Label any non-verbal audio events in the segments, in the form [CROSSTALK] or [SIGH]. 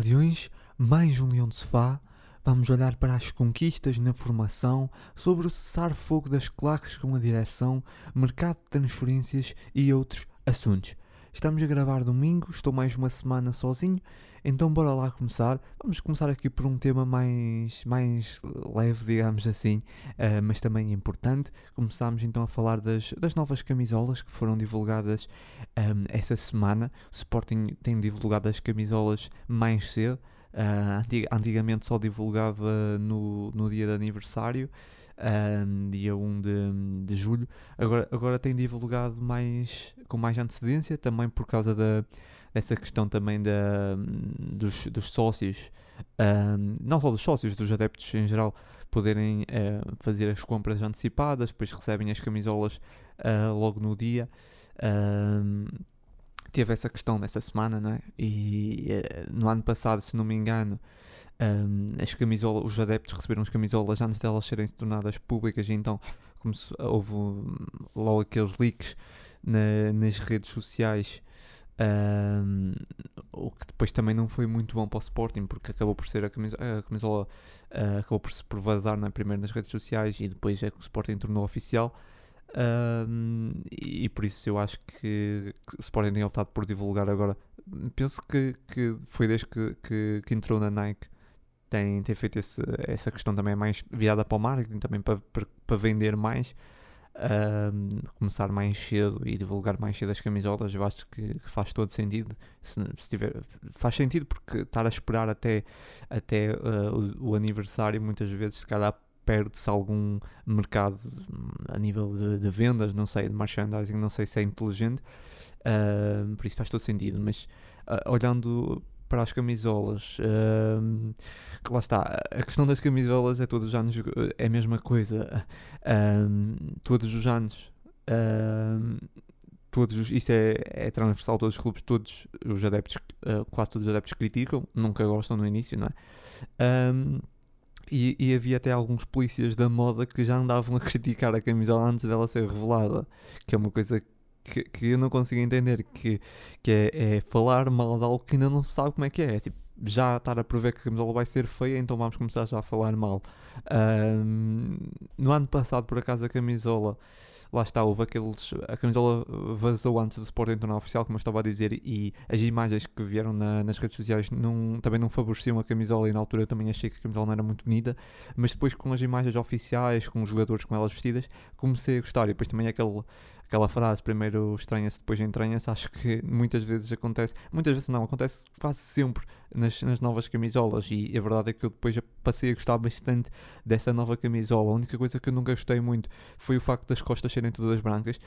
Leões, mais um Leão de Sofá. Vamos olhar para as conquistas na formação, sobre o cessar-fogo das claques com a direção, mercado de transferências e outros assuntos. Estamos a gravar domingo, estou mais uma semana sozinho, então bora lá começar. Vamos começar aqui por um tema mais, mais leve, digamos assim, uh, mas também importante. Começámos então a falar das, das novas camisolas que foram divulgadas um, ehm, essa semana. O Sporting tem divulgado as camisolas mais cedo. Uh, antigamente só divulgava no, no dia de aniversário um, dia 1 de, de julho. Agora, agora tem divulgado mais, com mais antecedência, também por causa da, dessa questão também da, dos, dos sócios, um, não só dos sócios, dos adeptos em geral, poderem uh, fazer as compras antecipadas, depois recebem as camisolas uh, logo no dia. Um, teve essa questão nessa semana, né? E uh, no ano passado, se não me engano, um, as camisolas, os adeptos receberam as camisolas antes delas serem tornadas públicas, e então como se, houve logo aqueles leaks na, nas redes sociais. Um, o que depois também não foi muito bom para o Sporting, porque acabou por ser a camisola, a camisola uh, acabou por se por vazar né, primeiro nas redes sociais e depois é que o Sporting tornou oficial. Um, e, por isso eu acho que, que, o Sporting tem optado por divulgar agora. Penso que, que foi desde que, que, que entrou na Nike tem, tem feito esse, essa questão também mais virada para o marketing, também para, para, para vender mais, um, começar mais cedo e divulgar mais cedo as camisolas, eu acho que, que faz todo sentido. Se, se tiver, faz sentido porque estar a esperar até, até uh, o, o, aniversário, muitas vezes, se calhar perde-se algum mercado a nível de, de, vendas, não sei, de merchandising, não sei se é inteligente, uh, por isso faz todo sentido, mas uh, olhando para as camisolas. Um, lá está, a questão das camisolas é todos os anos é a mesma coisa. Todos os anos. Todos os, isso é, é transversal todos os clubes, todos os adeptos, uh, quase todos os adeptos criticam, nunca gostam no início, não é? Um, e, e, havia até alguns polícias da moda que já andavam a criticar a camisola antes dela ser revelada, que é uma coisa que, que eu não consigo entender, que, que é, é, falar mal de algo que ainda não se sabe como é que é. é tipo, já estar a prever que a camisola vai ser feia, então vamos começar já a falar mal. Um, no ano passado, por acaso, a camisola lá está, houve aqueles. A camisola vazou antes do Sporting tornar oficial, como eu estava a dizer, e as imagens que vieram na, nas redes sociais não, também não favoreciam a camisola. E na altura eu também achei que a camisola não era muito bonita, mas depois com as imagens oficiais, com os jogadores com elas vestidas, comecei a gostar. E depois também aquele aquela frase, primeiro estranha-se, depois entranha-se, acho que muitas vezes acontece, muitas vezes não, acontece quase sempre nas, nas novas camisolas e a verdade é que eu depois passei a gostar bastante dessa nova camisola. A única coisa que eu nunca gostei muito foi o facto das costas serem todas brancas.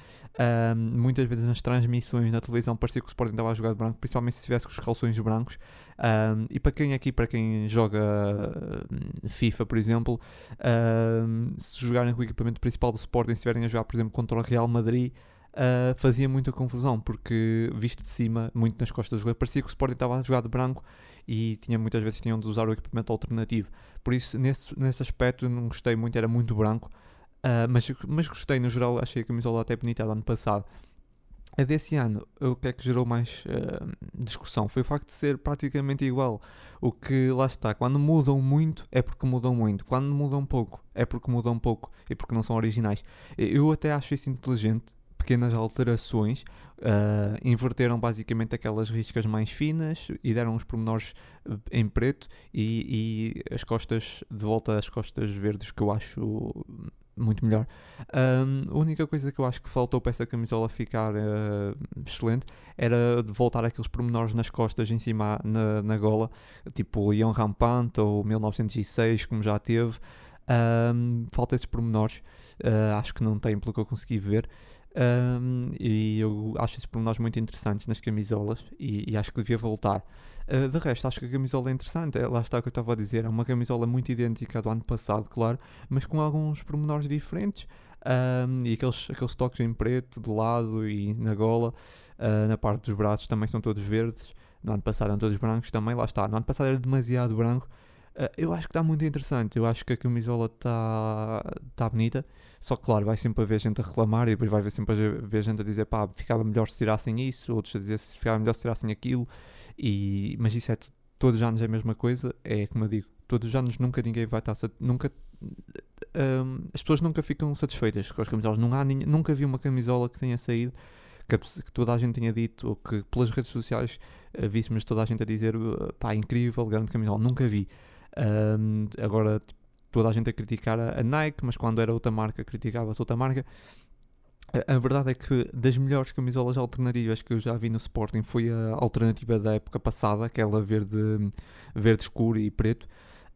Um, muitas vezes nas transmissões na televisão parecia que o Sporting estava a jogar de branco, principalmente se estivesse com os calções brancos. Um, e para quem aqui, para quem joga hum, FIFA, por exemplo, um, se jogarem com o equipamento principal do Sporting, se estiverem a jogar, por exemplo, contra o Real Madrid, uh, fazia muita confusão, porque visto de cima, muito nas costas do jogador, parecia que o Sporting estava a jogar de branco e tinha muitas vezes tinham de usar o equipamento alternativo. Por isso, nesse, nesse aspecto, não gostei muito, era muito branco, uh, mas, mas gostei no geral, achei a camisola até bonita do ano passado. A desse ano, o que é que gerou mais uh, discussão foi o facto de ser praticamente igual. O que lá está, quando mudam muito é porque mudam muito, quando mudam pouco é porque mudam pouco e porque não são originais. Eu até acho isso inteligente, pequenas alterações, uh, inverteram basicamente aquelas riscas mais finas e deram os pormenores eh, em preto e, e, as costas de volta às costas verdes que eu acho muito melhor. Um, a única coisa que eu acho que faltou para essa camisola ficar uh, excelente era de voltar aqueles pormenores nas costas em cima na, na gola, tipo Leon Rampante ou 1906, como já teve. Um, falta esses pormenores, uh, acho que não tem pelo que eu consegui ver. Um, e eu acho esses pormenores muito interessantes nas camisolas e, e acho que devia voltar. Uh, de resto, acho que a camisola é interessante. É, lá está o que eu estava a dizer. É uma camisola muito idêntica do ano passado, claro, mas com alguns pormenores diferentes. Um, e aqueles, aqueles toques em preto de lado e na gola, uh, na parte dos braços também são todos verdes. No ano passado eram todos brancos também, lá está. No ano passado era demasiado branco Uh, eu acho que está muito interessante. Eu acho que a camisola está tá bonita. Só que, claro, vai sempre haver gente a reclamar e depois vai haver sempre haver gente a dizer pá, ficava melhor se tirassem isso, outros a dizer se ficava melhor se tirassem aquilo. E, mas isso é todos os anos é a mesma coisa, é como eu digo, todos os anos nunca ninguém vai estar nunca um, as pessoas nunca ficam satisfeitas com as camisolas. Não há, nunca vi uma camisola que tenha saído que, toda a gente tenha dito ou que pelas redes sociais uh, víssemos toda a gente a dizer pá, incrível, grande camisola. Nunca vi. Um, agora toda a gente a criticar a, Nike, mas quando era outra marca criticava-se outra marca. A, a verdade é que das melhores camisolas alternativas que eu já vi no Sporting foi a alternativa da época passada, aquela verde, verde escuro e preto.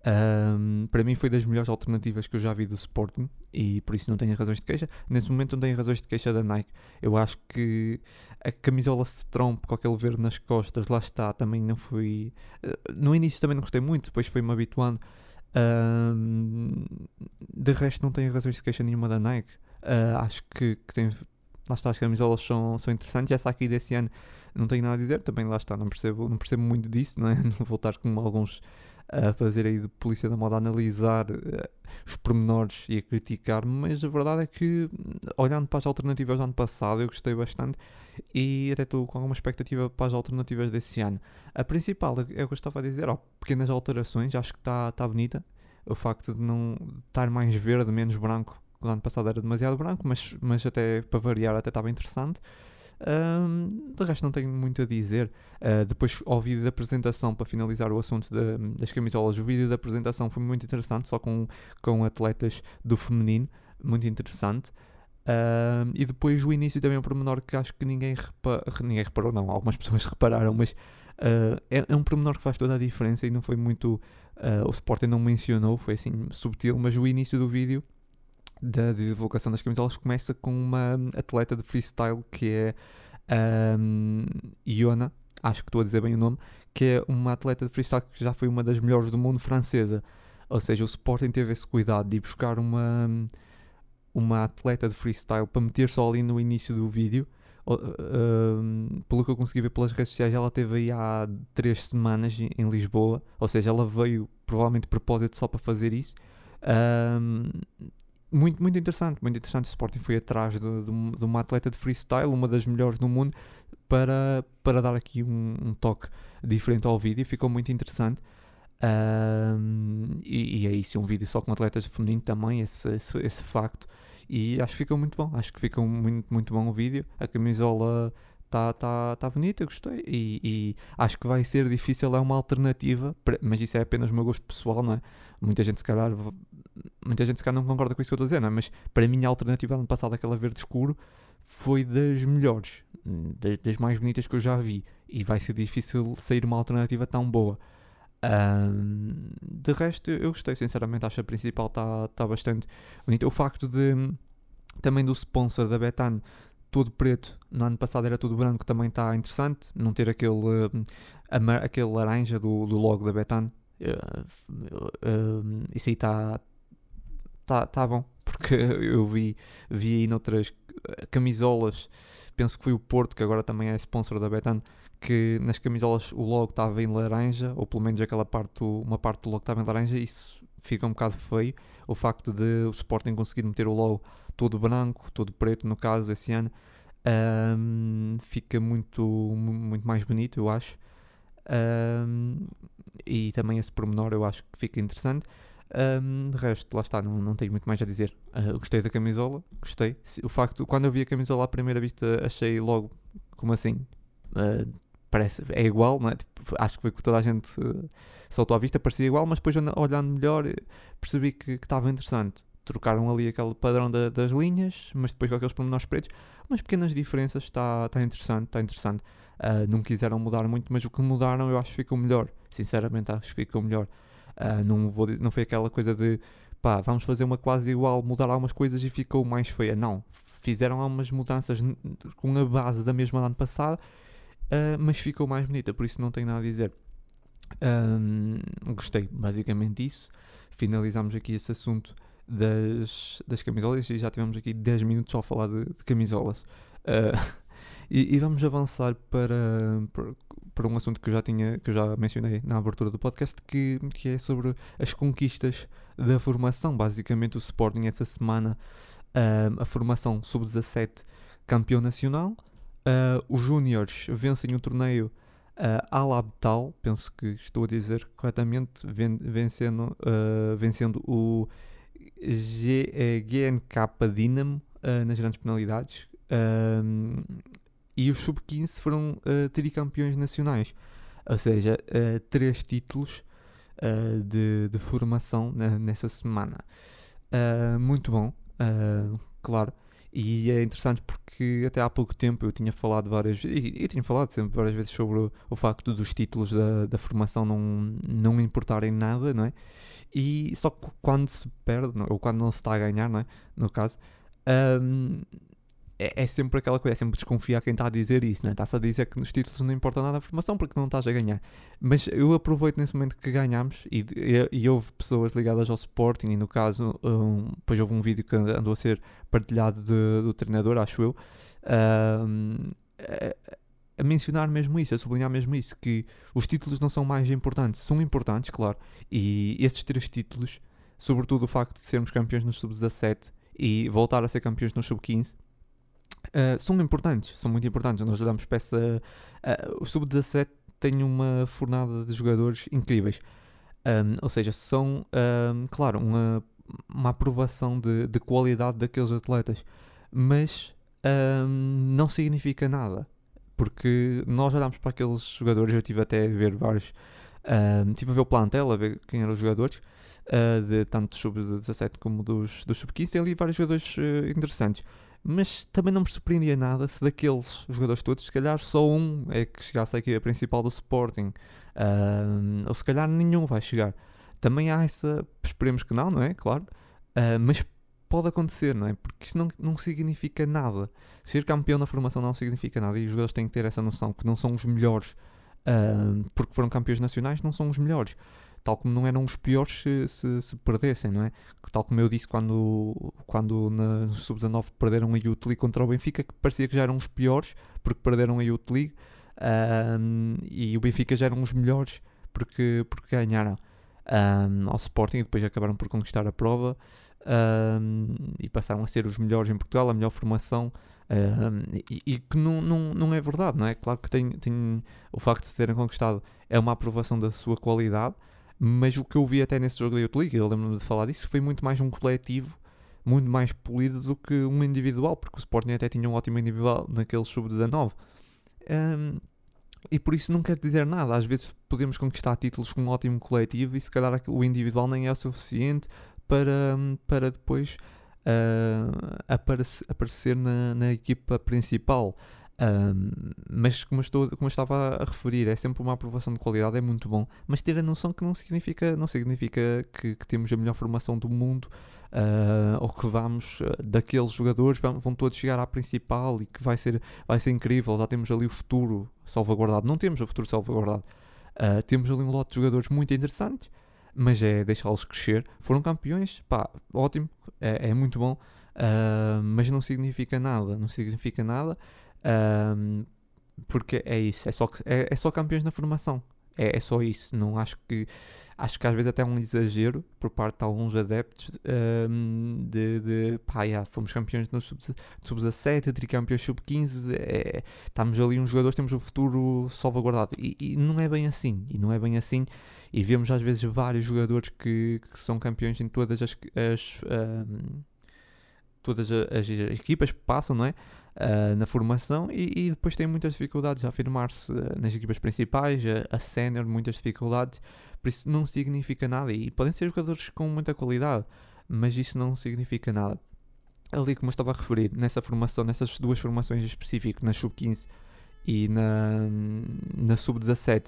Um, para mim foi das melhores alternativas que eu já vi do Sporting e por isso não tenho razões de queixa. Nesse momento não tenho razões de queixa da Nike. Eu acho que a camisola Stromp com aquele verde nas costas, lá está, também não foi. Eh, no início também não gostei muito, depois foi-me habituando. Um, de resto, não tenho razões de queixa nenhuma da Nike. Uh, acho que, que tem. Lá está, as camisolas são, são interessantes. Essa aqui desse ano não tenho nada a dizer. Também lá está, não percebo, não percebo muito disso, não é? [LAUGHS] Não vou estar com alguns a fazer aí de polícia da moda, a analisar uh, os pormenores e a criticar, mas a verdade é que, olhando para as alternativas do ano passado, eu gostei bastante e até estou com alguma expectativa para as alternativas desse ano. A principal é o que eu estava a dizer, ó, pequenas alterações, acho que está tá bonita. O facto de não estar mais verde, menos branco, o ano passado era demasiado branco, mas, mas até para variar até estava interessante. Um, de resto, não tenho muito a dizer. Uh, depois, ao vídeo da apresentação, para finalizar o assunto de, das camisolas, o vídeo da apresentação foi muito interessante, só com, com atletas do feminino, muito interessante. E depois o início também é um pormenor que acho que ninguém, repa ninguém reparou, não, algumas pessoas [LAUGHS] repararam, mas uh, é, é, um pormenor que faz toda a diferença e não foi muito. Uh, o Sporting não mencionou, foi assim subtil, mas o início do vídeo da divulgação das camisolas começa com uma atleta de freestyle que é um, Iona, acho que estou a dizer bem o nome, que é uma atleta de freestyle que já foi uma das melhores do mundo francesa. Ou seja, o Sporting teve esse cuidado de ir buscar uma, uma atleta de freestyle para meter só ali no início do vídeo. Uh, pelo que eu consegui ver pelas redes sociais, ela teve aí há três semanas em Lisboa, ou seja, ela veio provavelmente de propósito só para fazer isso muito, muito interessante, muito interessante. O Sporting foi atrás de, de, de, uma atleta de freestyle, uma das melhores do mundo, para, para dar aqui um, um toque diferente ao vídeo. Ficou muito interessante. Um, e, e, é isso, um vídeo só com atletas de feminino também, esse, esse, esse, facto. E acho que ficou muito bom. Acho que ficou muito, muito bom o vídeo. A camisola está tá, tá bonita, gostei. E, e, acho que vai ser difícil, é uma alternativa, mas isso é apenas o meu gosto pessoal, não é? Muita gente, se calhar, muita gente se calhar não concorda com isso que eu estou a dizer, não é? Mas para mim a alternativa ano passado, aquela verde escuro, foi das melhores, das, das, mais bonitas que eu já vi. E vai ser difícil sair uma alternativa tão boa. Um, de resto, eu gostei, sinceramente, acho que a principal está tá bastante bonita. O facto de também do sponsor da Betano todo preto, no ano passado era tudo branco, também está interessante. Não ter aquele, uh, aquele laranja do, do logo da Betano. Uh, uh, isso aí está tá, tá bom, [LAUGHS] porque eu vi, vi aí noutras camisolas, penso que foi o Porto, que agora também é sponsor da Betano, que nas camisolas o logo estava em laranja, ou pelo menos aquela parte, uma parte do logo estava em laranja, isso fica um bocado feio. O facto de o Sporting conseguir meter o logo todo branco, todo preto, no caso, esse ano, um, fica muito, muito mais bonito, eu acho. Um, e também esse pormenor eu acho que fica interessante. Um, de resto, lá está, não, não tenho muito mais a dizer. Uh, gostei da camisola, gostei. O facto, quando eu vi a camisola à primeira vista, achei logo como assim. Uh, parece, é igual, não é? Tipo, acho que foi que toda a gente uh, saltou à vista, parecia igual, mas depois olhando melhor percebi que estava interessante trocaram ali aquele padrão da, das linhas, mas depois com aqueles pormenores pretos, umas pequenas diferenças, está tá interessante, está interessante. Uh, não quiseram mudar muito, mas o que mudaram eu acho que ficou melhor. Sinceramente, acho que ficou melhor. Uh, não, vou, não foi aquela coisa de pá, vamos fazer uma quase igual, mudar algumas coisas e ficou mais feia. Não, fizeram algumas mudanças com a base da mesma ano passado, uh, mas ficou mais bonita, por isso não tenho nada a dizer. Um, gostei basicamente disso. Finalizamos aqui esse assunto das, das camisolas e já tivemos aqui 10 minutos só a falar de, de camisolas. Uh, [LAUGHS] e, e, vamos avançar para, para, para, um assunto que eu já tinha, que eu já mencionei na abertura do podcast, que, que é sobre as conquistas da formação. Basicamente, o Sporting essa semana, uh, a formação sub-17 campeão nacional. Uh, os Júniores vencem o torneio Uh, Al Abtal, penso que estou a dizer corretamente, ven vencendo, uh, vencendo o GNK Dinamo uh, nas grandes penalidades. E os sub-15 foram uh, tricampeões nacionais, ou seja, três títulos de, de, formação nessa semana. muito bom, claro. E é interessante porque até há pouco tempo eu tinha falado várias vezes, eu tinha falado sempre várias vezes sobre o, o facto dos títulos da, da formação não, não importarem nada, não é? E só quando se perde, é? ou quando não se está a ganhar, não é? No caso, um, é, é, sempre aquela coisa, é sempre desconfiar quem está a dizer isso, né? Está-se a dizer que nos títulos não importa nada a formação porque não estás a ganhar. Mas eu aproveito nesse momento que ganhamos e, e, e houve pessoas ligadas ao Sporting, e no caso, um, depois houve um vídeo que andou a ser partilhado de, do treinador, acho eu, um, a, a, mencionar mesmo isso, a sublinhar mesmo isso, que os títulos não são mais importantes, são importantes, claro, e esses três títulos, sobretudo o facto de sermos campeões no sub-17 e voltar a ser campeões no sub-15 uh, são importantes, são muito importantes. Nós para essa. Uh, o Sub-17 tem uma fornada de jogadores incríveis. Um, ou seja, são, um, claro, uma, uma aprovação de, de qualidade daqueles atletas. Mas um, não significa nada. Porque nós olhamos para aqueles jogadores, eu tive até a ver vários. Um, tive a ver o plantel, a ver quem eram os jogadores, uh, de tanto dos sub-17 como dos, dos sub-15. Tem ali vários jogadores uh, interessantes mas também não me surpreendia nada se daqueles jogadores todos, se calhar só um é que chegasse à equipa principal do Sporting, uh, ou se calhar nenhum vai chegar. Também há essa, esperemos que não, não é? Claro, uh, mas pode acontecer, não é? Porque isso não, não significa nada. Ser campeão na formação não significa nada e os jogadores têm que ter essa noção que não são os melhores uh, porque foram campeões nacionais, não são os melhores tal como não eram os piores se, se, se, perdessem, não é? Tal como eu disse quando, quando na Sub-19 perderam a Youth League contra o Benfica, que parecia que já eram os piores porque perderam a Youth League um, e o Benfica já eram os melhores porque, porque ganharam um, ao Sporting e depois acabaram por conquistar a prova um, e passaram a ser os melhores em Portugal, a melhor formação. E, e, que não, não, não é verdade, não é? Claro que tem, tem o facto de terem conquistado é uma aprovação da sua qualidade, mas o que eu vi até nesse jogo da Youth League, eu lembro-me de falar disso, foi muito mais um coletivo, muito mais polido do que um individual, porque o Sporting até tinha um ótimo individual naquele sub-19. Um, e por isso não quer dizer nada. Às vezes podemos conquistar títulos com um ótimo coletivo e se calhar o individual nem é o suficiente para, para depois uh, aparecer, aparecer na, na equipa principal. Um, mas como, estou, como eu estava a referir, é sempre uma aprovação de qualidade, é muito bom, mas ter a noção que não significa, não significa que, que temos a melhor formação do mundo uh, ou que vamos, uh, daqueles jogadores, vão, vão, todos chegar à principal e que vai ser, vai ser incrível, já temos ali o futuro salvaguardado. Não temos o futuro salvaguardado, uh, temos ali um lote de jogadores muito interessantes, mas é deixá-los crescer. Foram campeões, pá, ótimo, é, é muito bom, mas não significa nada, não significa nada. Um, porque é isso, é só, é, é só campeões na formação. É, é, só isso. Não acho que acho que às vezes até é um exagero por parte de alguns adeptos um, de, de pá, fomos campeões no sub-17, sub tricampeões sub-15, é, estamos ali uns jogadores, temos o futuro salvaguardado. E, e, não é bem assim. E não é bem assim. E vemos às vezes vários jogadores que, que são campeões em todas as, as um, todas as equipas que passam, não é? Uh, na formação e, e, depois têm muitas dificuldades a afirmar-se uh, nas equipas principais, a, a sénior, muitas dificuldades, por isso não significa nada. E podem ser jogadores com muita qualidade, mas isso não significa nada. Ali, como eu estava a referir, nessa formação, nessas duas formações em específico, na sub-15 e na, na sub-17,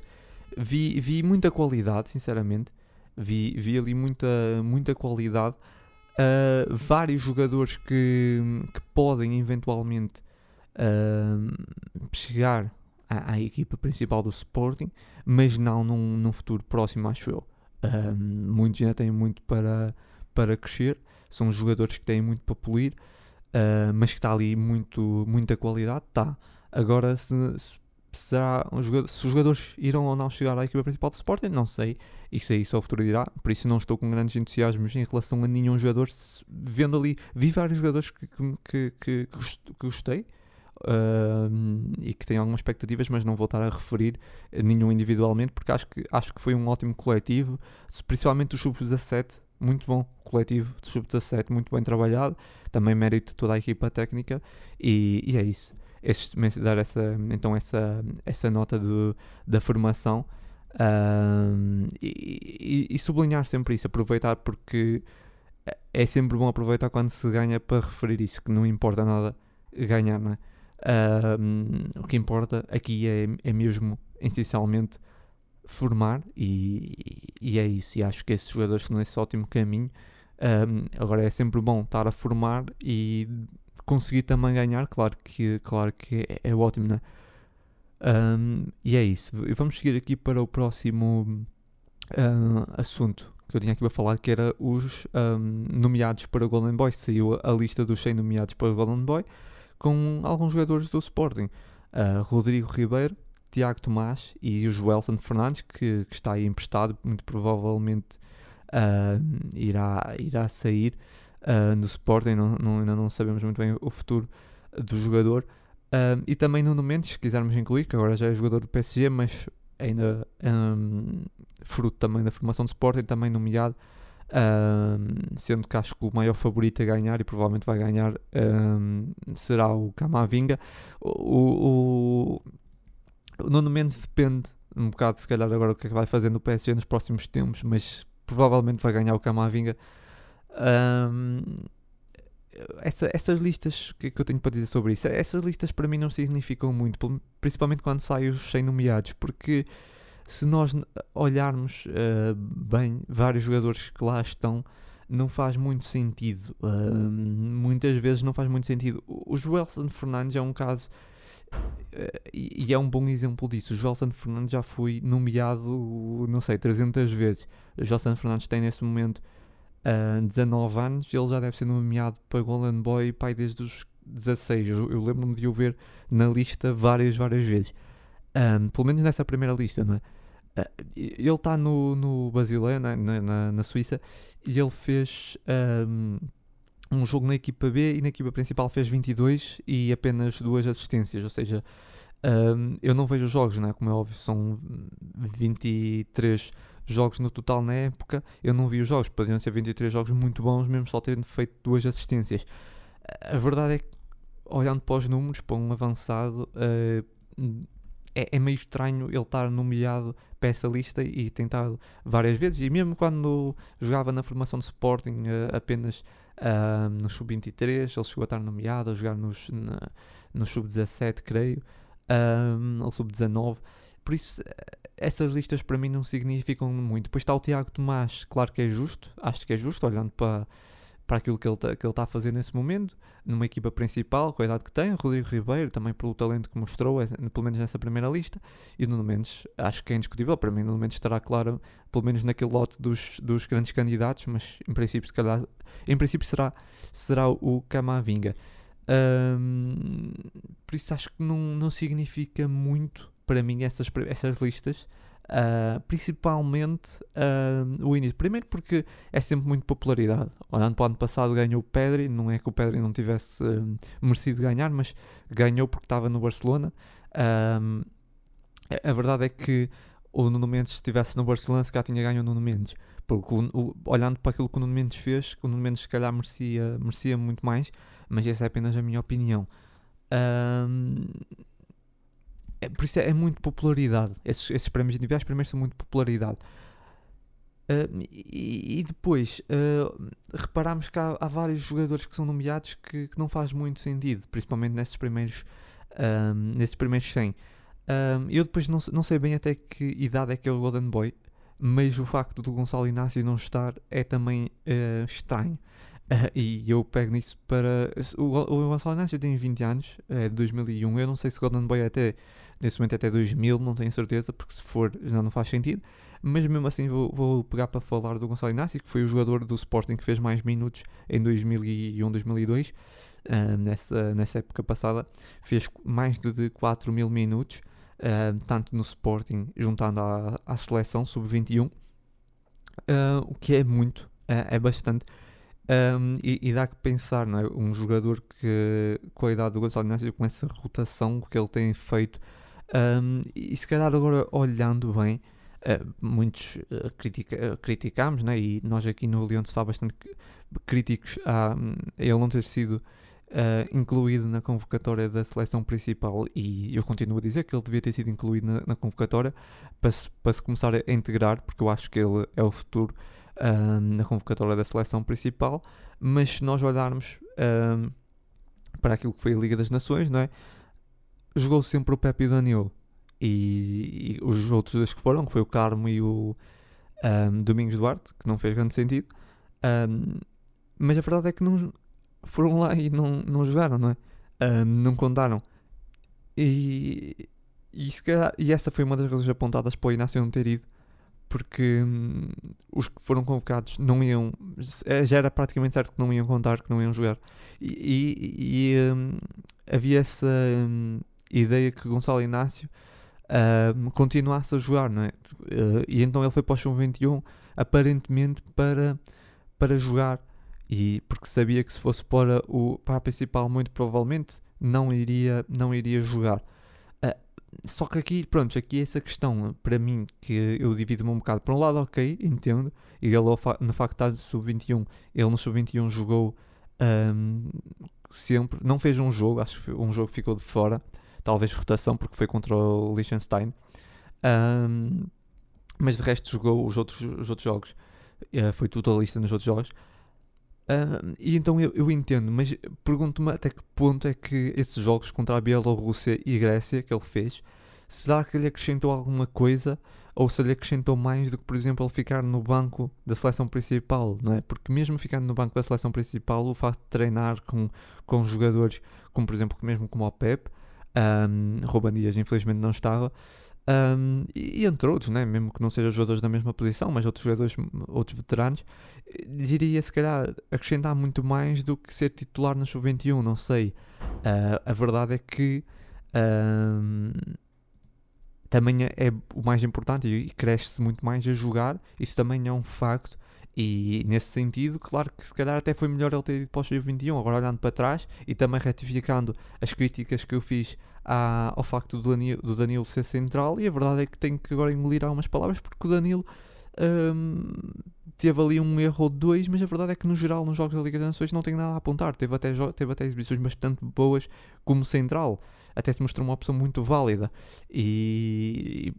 vi, vi muita qualidade, sinceramente. Vi, vi ali muita, muita qualidade uh, vários jogadores que, que podem eventualmente uh, chegar à, à, equipa principal do Sporting, mas não num, num futuro próximo, acho eu. Uh, muitos ainda têm muito para, para crescer, são jogadores que têm muito para polir, mas que está ali muito, muita qualidade, tá. Agora, se, se será um jogador, se os jogadores irão ou não chegar à equipa principal do Sporting, não sei. Isso aí só o futuro dirá. Por isso não estou com grandes entusiasmos em relação a nenhum jogador. Vendo ali, vi vários jogadores que, que, que, que gostei. uh, e que tenho algumas expectativas, mas não vou estar a referir nenhum individualmente, porque acho que, acho que foi um ótimo coletivo, principalmente o Sub-17, muito bom coletivo de Sub-17, muito bem trabalhado, também mérito de toda a equipa técnica, e, e é isso. Este, dar essa, então essa, essa nota do, da formação uh, e, e, sublinhar sempre isso, aproveitar porque é sempre bom aproveitar quando se ganha para referir isso, que não importa nada ganhar, não é? o que importa aqui é, é mesmo, essencialmente, formar e, e, é isso. E acho que esses jogadores estão nesse ótimo caminho. Um, agora é sempre bom estar a formar e conseguir também ganhar, claro que, claro que é, é ótimo, não é? Um, e é isso. Vamos seguir aqui para o próximo uh, assunto que eu tinha aqui para falar, que era os um, nomeados para o Golden Boy. Saiu a lista dos 100 nomeados para o Golden Boy com alguns jogadores do Sporting. Uh, Rodrigo Ribeiro, Tiago Tomás e o Joelson Fernandes, que, que, está aí emprestado, muito provavelmente uh, irá, irá sair uh, no Sporting, não, não, ainda não sabemos muito bem o futuro do jogador. Uh, e também Nuno Mendes, se quisermos incluir, que agora já é jogador do PSG, mas ainda um, fruto também da formação de Sporting, também nomeado, um, sendo que acho que o maior favorito a ganhar e provavelmente vai ganhar um, será o Camavinga. O, o, o Nuno Mendes depende um bocado, se calhar, agora o que é que vai fazer no PSG nos próximos tempos, mas provavelmente vai ganhar o Camavinga. Um, essa, essas listas, que, que eu tenho para dizer sobre isso? Essas listas para mim não significam muito, principalmente quando saem os 100 nomeados, porque se nós olharmos uh, bem vários jogadores que lá estão, não faz muito sentido. Uh, muitas vezes não faz muito sentido. O Joelson Fernandes é um caso uh, e é um bom exemplo disso. O Joelson Fernandes já foi nomeado, não sei, 300 vezes. O Joelson Fernandes tem nesse momento uh, 19 anos, ele já deve ser nomeado para Golden Boy pai desde os 16. Eu, eu lembro-me de o ver na lista várias, várias vezes. Um, pelo menos nessa primeira lista, não é? Uh, ele está no, no Basileia, na, na, na, Suíça, e ele fez um, um, jogo na equipa B e na equipa principal fez 22 e apenas duas assistências. Ou seja, um, eu não vejo os jogos, né? como é óbvio, são 23 jogos no total na época. Eu não vi os jogos, poderiam ser 23 jogos muito bons, mesmo só tendo feito duas assistências. A verdade é que, olhando para os números, para um avançado. Uh, é, é, meio estranho ele estar nomeado para essa lista e tentado várias vezes. E mesmo quando jogava na formação de Sporting uh, apenas uh, no Sub-23, ele chegou a estar nomeado, a jogar nos, na, no Sub-17, creio, uh, ou Sub-19. Por isso, essas listas para mim não significam muito. Depois está o Tiago Tomás, claro que é justo, acho que é justo, olhando para para aquilo que ele está tá a fazer nesse momento, numa equipa principal, com a idade que tem, Rodrigo Ribeiro, também pelo talento que mostrou, pelo menos nessa primeira lista, e Nuno Mendes, acho que é indiscutível, para mim Nuno Mendes estará claro, pelo menos naquele lote dos, dos grandes candidatos, mas em princípio, se calhar, em princípio será, será o Camavinga. Um, por isso acho que não, não significa muito para mim essas, essas listas, Uh, principalmente uh, o início. Primeiro porque é sempre muito popularidade. Olhando para o ano passado ganhou o Pedri, não é que o Pedri não tivesse uh, merecido ganhar, mas ganhou porque estava no Barcelona. a verdade é que o Nuno Mendes, se estivesse no Barcelona, se calhar tinha ganho o Nuno Mendes. Porque, o, olhando para aquilo que o Nuno Mendes fez, o Nuno Mendes se calhar merecia, merecia muito mais, mas essa é apenas a minha opinião. Um, é, por isso é, é, muito popularidade. Esses, esses prémios individuais, primeiro, são muito popularidade. Uh, e, e, depois uh, reparamos que há, há, vários jogadores que são nomeados que, que, não faz muito sentido, principalmente nesses primeiros, uh, nesses primeiros 100. eu depois não, não sei bem até que idade é que é o Golden Boy, mas o facto do Gonçalo Inácio não estar é também estranho. [LAUGHS] e eu pego nisso para. O, Gonçalo Inácio tem 20 anos, é de 2001. Eu não sei se Golden Boy é até nesse momento até 2000, não tenho certeza, porque se for já não faz sentido. Mas mesmo assim vou, vou pegar para falar do Gonçalo Inácio, que foi o jogador do Sporting que fez mais minutos em 2001, 2002. Uh, nessa, nessa época passada fez mais de 4 mil minutos, uh, tanto no Sporting, juntando à, à seleção sub-21, uh, o que é muito, é bastante. Um, e, e, dá que pensar, não é? Um jogador que, com a idade do Gonçalo Inácio, com essa rotação que ele tem feito, um, e se calhar agora olhando bem, uh, muitos uh, critica, uh, criticámos, né? e nós aqui no Leão está bastante críticos a, ele não ter sido incluído na convocatória da seleção principal, e eu continuo a dizer que ele devia ter sido incluído na, na convocatória para se, para se começar a integrar, porque eu acho que ele é o futuro um, na convocatória da seleção principal, mas se nós olharmos um, para aquilo que foi a Liga das Nações, não é? jogou sempre o Pepe e o Danilo. E, e, os outros dois que foram, que foi o Carmo e o um, Domingos Duarte, que não fez grande sentido. mas a verdade é que não foram lá e não, não jogaram, não é? não contaram. E, e, calhar, e essa foi uma das razões apontadas para o Inácio não ter ido porque hum, os que foram convocados não iam. Eh, já era praticamente certo que não iam contar, que não iam jogar. E, e, e hum, havia essa hum, ideia que Gonçalo Inácio continuasse a jogar, não é? Uh, e então ele foi para o São 21 aparentemente para, para jogar. E porque sabia que se fosse para, o, para a principal, muito provavelmente não iria, não iria jogar. Só que aqui, pronto, aqui essa questão, para mim, que eu divido-me um bocado. Por um lado, ok, entendo. E ele, no facto de estar sub-21, ele no sub-21 jogou um, sempre. Não fez um jogo, acho que um jogo ficou de fora. Talvez rotação, porque foi contra o Liechtenstein. Um, mas de resto jogou os outros, os outros jogos. Uh, foi totalista nos outros jogos. Uh, e então eu, eu entendo, mas pergunto-me até que ponto é que esses jogos contra a Bielorrússia e Grécia que ele fez, será que ele acrescentou alguma coisa ou se ele acrescentou mais do que, por exemplo, ele ficar no banco da seleção principal, não é? Porque mesmo ficando no banco da seleção principal, o facto de treinar com, com jogadores como, por exemplo, mesmo como o Pep, um, Dias infelizmente não estava, um, e, entre outros, né? mesmo que não sejam jogadores da mesma posição, mas outros jogadores, outros veteranos, diria se calhar acrescentar muito mais do que ser titular no Sub-21, não sei. Uh, a verdade é que um, também é, o mais importante e cresce-se muito mais a jogar, isso também é um facto. E nesse sentido, claro que se calhar até foi melhor ele ter ido para o Sub-21, agora olhando para trás e também retificando as críticas que eu fiz à, ao facto do Danilo, do Danilo ser central, e a verdade é que tenho que agora engolir algumas palavras porque o Danilo um, teve ali um erro ou dois, mas a verdade é que no geral nos jogos da Liga das Nações não tem nada a apontar. Teve até, teve até exibições bastante boas como central, até se mostrou uma opção muito válida. E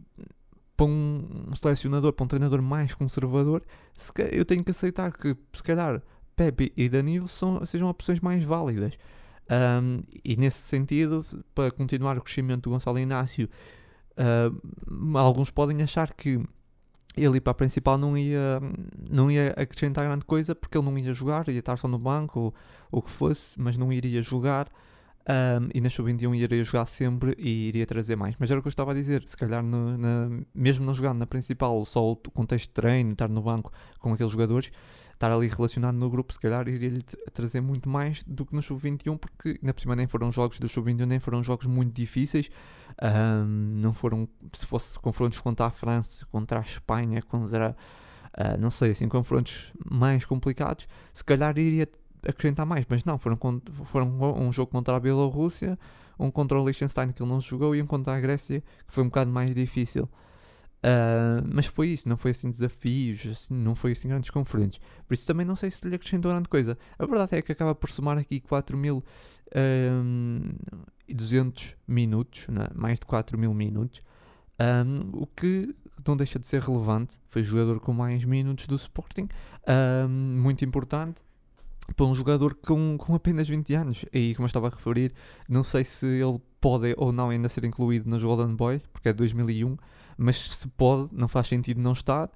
para um selecionador, para um treinador mais conservador, eu tenho que aceitar que se calhar Pepe e Danilo são, sejam opções mais válidas. Um, e nesse sentido, para continuar o crescimento do Gonçalo Inácio, uh, alguns podem achar que ele ir para a principal não ia, não ia acrescentar grande coisa porque ele não ia jogar, ia estar só no banco ou o que fosse, mas não iria jogar. Um, e na Sub-21 iria jogar sempre e iria trazer mais. Mas era o que eu estava a dizer, se calhar no, na, mesmo não jogando na principal, só o contexto de treino, estar no banco com aqueles jogadores, estar ali relacionado no grupo, se calhar iria-lhe trazer muito mais do que no Sub-21, porque na por cima nem foram jogos do Sub-21, nem foram jogos muito difíceis. Um, não foram, se fosse confrontos contra a França, contra a Espanha, contra, uh, não sei, assim, confrontos mais complicados, se calhar iria acrescentar mais, mas não, foram, foram um jogo contra a Bielorrússia, um contra o Liechtenstein que ele não jogou e um contra a Grécia que foi um bocado mais difícil. Uh, mas foi isso, não foi assim desafios, assim, não foi assim grandes confrontos. Por isso também não sei se lhe acrescentou grande coisa. A verdade é que acaba por somar aqui 4.200 uh, minutos, né? mais de 4.000 minutos, um, o que não deixa de ser relevante. Foi jogador com mais minutos do Sporting, um, muito importante para um jogador com, com apenas 20 anos. E como eu estava a referir, não sei se ele pode ou não ainda ser incluído na Golden Boy, porque é 2001 mas se pode, não faz sentido não estar.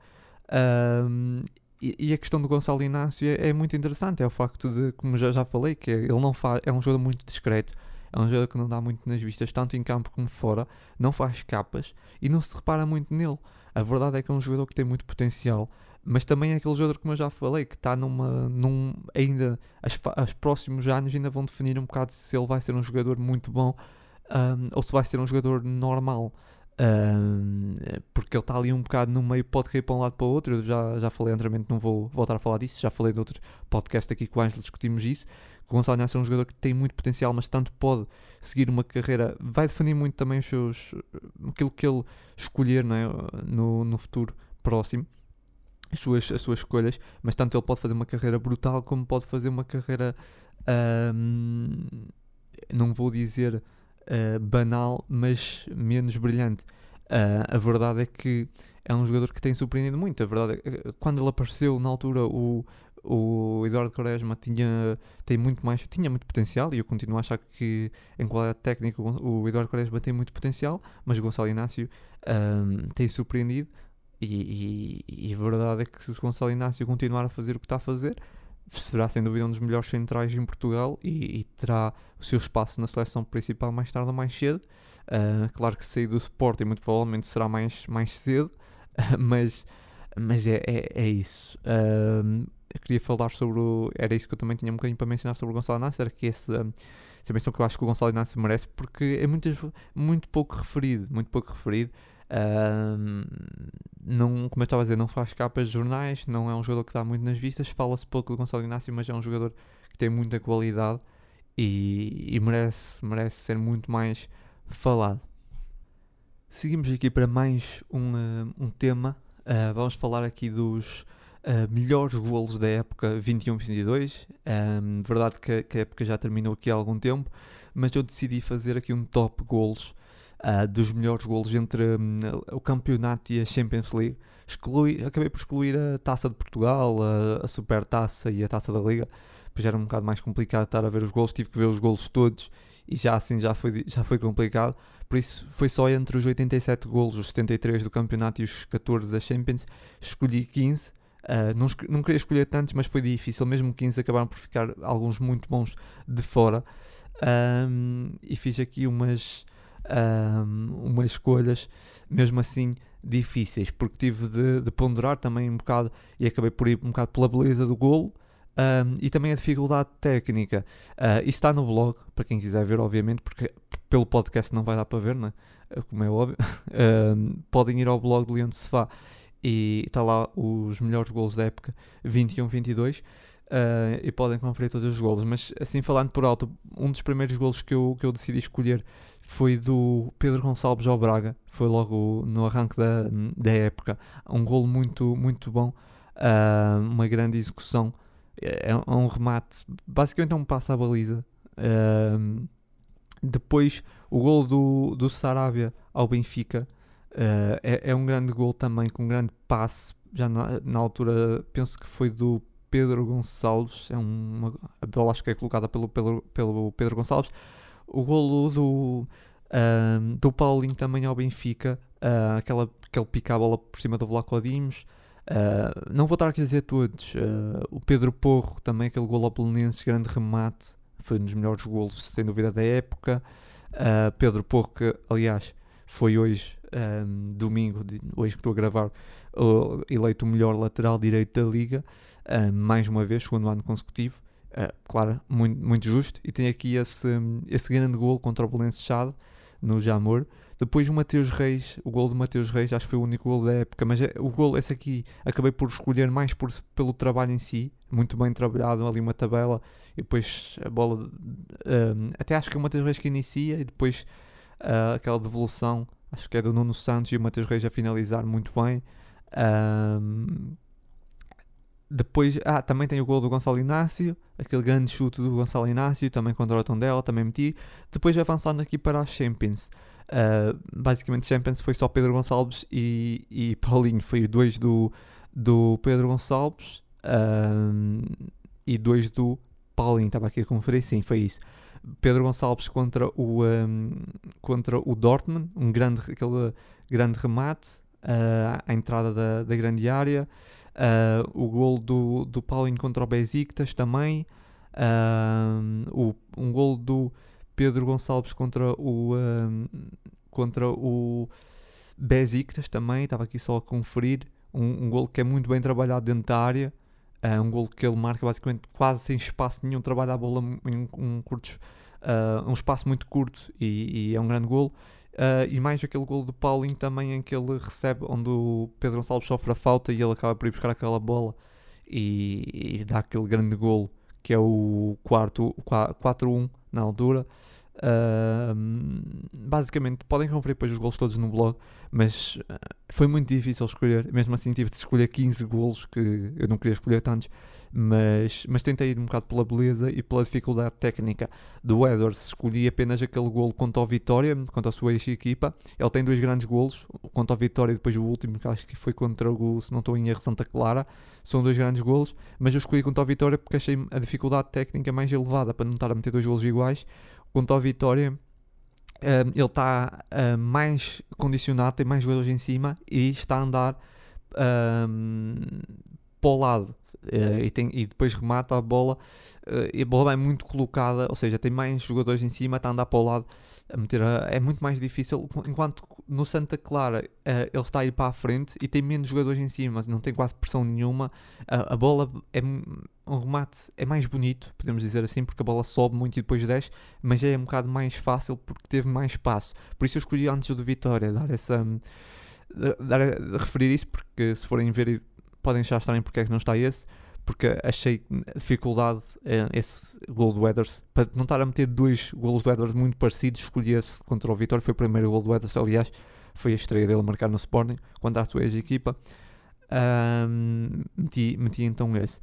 Um, e, e, a questão do Gonçalo Inácio é, é, muito interessante, é o facto de, como já, já falei, que ele não faz, é um jogador muito discreto, é um jogador que não dá muito nas vistas, tanto em campo como fora, não faz capas e não se repara muito nele. A verdade é que é um jogador que tem muito potencial, mas também é aquele jogador, como eu já falei, que está numa. Num, ainda. Os próximos anos ainda vão definir um bocado se ele vai ser um jogador muito bom um, ou se vai ser um jogador normal porque que ele está ali um bocado no meio, pode cair para um lado para o outro. Eu já, já falei anteriormente, não vou voltar a falar disso. Já falei de outro podcast aqui com o Ângelo, discutimos isso. O Gonçalo Inácio é um jogador que tem muito potencial, mas tanto pode seguir uma carreira, vai definir muito também os seus, aquilo que ele escolher não é? no, no futuro próximo. As suas, as suas escolhas, mas tanto ele pode fazer uma carreira brutal como pode fazer uma carreira não vou dizer uh, banal, mas menos brilhante. Uh, a verdade é que é um jogador que tem surpreendido muito. A verdade é que quando ele apareceu na altura, o, o Eduardo Quaresma tinha, tem muito mais, tinha muito potencial e eu continuo a achar que em qualidade técnica o Eduardo Quaresma tem muito potencial, mas Gonçalo Inácio um, tem surpreendido e, e, e, a verdade é que se Gonçalo Inácio continuar a fazer o que está a fazer, será sem dúvida um dos melhores centrais em Portugal e, e terá o seu espaço na seleção principal mais tarde ou mais cedo. Uh, claro que sair do Sporting muito provavelmente será mais, mais cedo, uh, mas, mas é, é, é isso. Uh, eu queria falar sobre o. Era isso que eu também tinha um bocadinho para mencionar sobre o Gonçalo Inácio, era que esse, essa menção que eu acho que o Gonçalo Inácio merece, porque é muito, muito pouco referido, muito pouco referido. Não, como eu estava a dizer, não faz capas de jornais, não é um jogador que dá muito nas vistas. Fala-se pouco do Gonçalo Inácio, mas é um jogador que tem muita qualidade e, e merece, merece ser muito mais falado. Seguimos aqui para mais um, uh, um tema. Uh, vamos falar aqui dos uh, melhores golos da época 21-22. Um, verdade que, que, a época já terminou aqui há algum tempo, mas eu decidi fazer aqui um top golos uh, dos melhores golos entre um, o campeonato e a Champions League. Exclui, acabei por excluir a Taça de Portugal, a, a Super Taça e a Taça da Liga, pois era um bocado mais complicado estar a ver os golos, tive que ver os golos todos e já assim já foi, já foi complicado. Por isso foi só entre os 87 golos, os 73 do campeonato e os 14 da Champions, escolhi 15. Uh, ah, não, não queria escolher tantos, mas foi difícil. Mesmo 15 acabaram por ficar alguns muito bons de fora. Um, e fiz aqui umas, um, umas escolhas, mesmo assim, difíceis, porque tive de, de, ponderar também um bocado e acabei por ir um bocado pela beleza do golo. E também a dificuldade técnica. Uh, isso está no blog, para quem quiser ver, obviamente, porque pelo podcast não vai dar para ver, né? como é óbvio. [LAUGHS] Podem ir ao blog do Leão de Sofá e está lá os melhores golos da época 21-22 uh, e podem conferir todos os golos. Mas assim falando por alto, um dos primeiros golos que eu, que eu decidi escolher foi do Pedro Gonçalves ao Braga, foi logo no arranque da, da época. Um golo muito, muito bom, uh, uma grande execução. É, é um remate, basicamente é um passo à baliza. Uh, depois, o golo do, do Sarabia ao Benfica uh, é, é, um grande gol também, com um grande passe. Já na, na altura, penso que foi do Pedro Gonçalves. É uma, a bola acho que é colocada pelo, pelo, pelo Pedro Gonçalves. O golo do, um, do Paulinho também ao Benfica. Uh, aquela, aquele pica a bola por cima do Vlaco Dimos. Uh, não vou estar aqui a dizer todos. Uh, o Pedro Porro, também aquele golo ao Belenenses, grande remate. Foi um dos melhores golos, sem dúvida, da época. Uh, Pedro Porro, que aliás foi hoje, um, domingo, hoje que estou a gravar, eleito o melhor lateral direito da Liga mais uma vez, segundo ano consecutivo. Uh, claro, muito, muito justo. E tem aqui esse, esse grande gol contra o Chade, no Jamor. Depois o Mateus Reis, o gol de Mateus Reis, acho que foi o único gol da época, mas é, o gol, esse aqui, acabei por escolher mais por, pelo trabalho em si, muito bem trabalhado, ali uma tabela, e depois a bola, um, até acho que é o Mateus Reis que inicia, e depois uh, aquela devolução, acho que é do Nuno Santos e o Mateus Reis a finalizar muito bem. Um, depois, ah, também tem o gol do Gonçalo Inácio, aquele grande chute do Gonçalo Inácio, também contra o Tondela, também meti. Depois avançando aqui para as Champions. Uh, basicamente Champions foi só Pedro Gonçalves e, e Paulinho, foi dois do, do Pedro Gonçalves uh, e dois do Paulinho, estava aqui a conferir, sim, foi isso. Pedro Gonçalves contra o, um, contra o Dortmund, um grande, aquele grande remate uh, à entrada da, da grande área. Uh, o gol do, do Paulinho contra o Besiktas também. Uh, o, um gol do Pedro Gonçalves contra o, uh, contra o Besiktas também. Estava aqui só a conferir. Um, um gol que é muito bem trabalhado dentro da área. Uh, um gol que ele marca basicamente quase sem espaço nenhum. Trabalha a bola em um, curto, uh, um espaço muito curto e, e, é um grande gol. Uh, e mais aquele gol do Paulinho também em que ele recebe, onde o Pedro Gonçalves sofre a falta e ele acaba por ir buscar aquela bola e, e dá aquele grande golo que é o quarto 4-1 na altura. Basicamente, podem conferir depois os gols todos no blog, mas uh, foi muito difícil escolher. Mesmo assim, tive de escolher 15 gols, que eu não queria escolher tantos, mas, mas tentei ir um bocado pela beleza e pela dificuldade técnica do Edwards. Escolhi apenas aquele golo contra o Vitória, contra a sua ex-equipa. Ele tem dois grandes golos, contra o Vitória e depois o último, que acho que foi contra o, se não estou em erro, Santa Clara. São dois grandes golos, mas eu escolhi contra o Vitória porque achei a dificuldade técnica mais elevada para não estar a meter dois golos iguais contra o Vitória, um, ele está uh, mais condicionado, tem mais jogadores em cima e está a andar um, para o lado. Uh, e, tem, e, depois remata a bola uh, e a bola é muito colocada, ou seja, tem mais jogadores em cima, está a andar para o lado a meter a, é muito mais difícil, enquanto no Santa Clara uh, ele está a ir para a frente e tem menos jogadores em cima, não tem quase pressão nenhuma, uh, a bola é um remate é mais bonito, podemos dizer assim, porque a bola sobe muito e depois desce, mas é um bocado mais fácil porque teve mais espaço. Por isso eu escolhi antes do Vitória dar essa dar, referir isso, porque se forem ver podem já estarem porque é que não está esse porque achei dificuldade eh, esse gol do Eders para não estar a meter dois golos do Eders muito parecidos, escolhi esse contra o Vitória, foi o primeiro gol do Eders, aliás, foi a estreia dele a marcar no Sporting, contra a sua ex-equipa. Um, meti, meti então esse.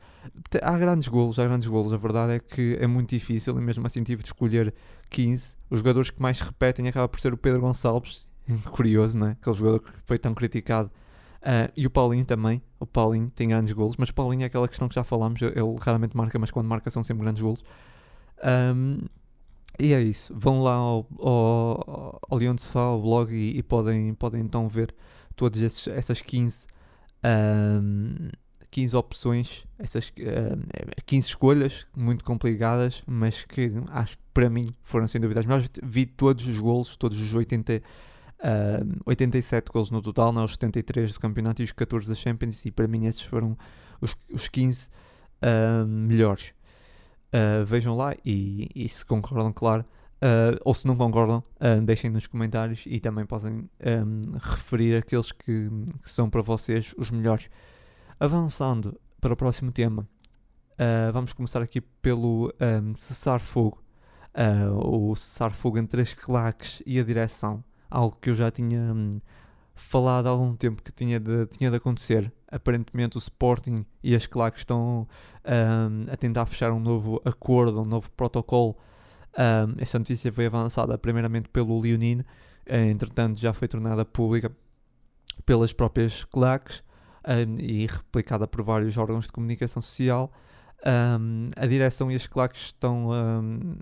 Há grandes golos, há grandes golos. A verdade é que é muito difícil e mesmo assim tive de escolher 15. Os jogadores que mais repetem acaba por ser o Pedro Gonçalves, [LAUGHS] curioso, não é? Aquele jogador que foi tão criticado Uh, e o Paulinho também. O Paulinho tem grandes golos, mas o Paulinho é aquela questão que já falámos. Ele raramente marca, mas quando marca são sempre grandes golos. Um, e é isso. Vão lá ao, ao, ao Leão de Sofá, ao blog, e, e, podem, podem então ver todas essas 15, um, 15 opções, essas um, 15 escolhas muito complicadas, mas que acho que para mim foram sem dúvida as melhores. Vi todos os golos, todos os 80 Uh, 87 gols no total, não, os 73 do campeonato e os 14 da Champions, e para mim esses foram os, os 15 uh, melhores. Uh, vejam lá e, e, se concordam, claro, ou se não concordam, deixem nos comentários e também podem um, referir aqueles que, que, são para vocês os melhores. Avançando para o próximo tema, vamos começar aqui pelo um, cessar-fogo. o cessar-fogo entre as claques e a direção algo que eu já tinha hum, falado há algum tempo que tinha de, tinha de acontecer. Aparentemente o Sporting e as claques estão hum, a tentar fechar um novo acordo, um novo protocolo. Um, essa notícia foi avançada primeiramente pelo Leonine, eh, entretanto já foi tornada pública pelas próprias claques hum, e replicada por vários órgãos de comunicação social. Um, a direção e as claques estão, um,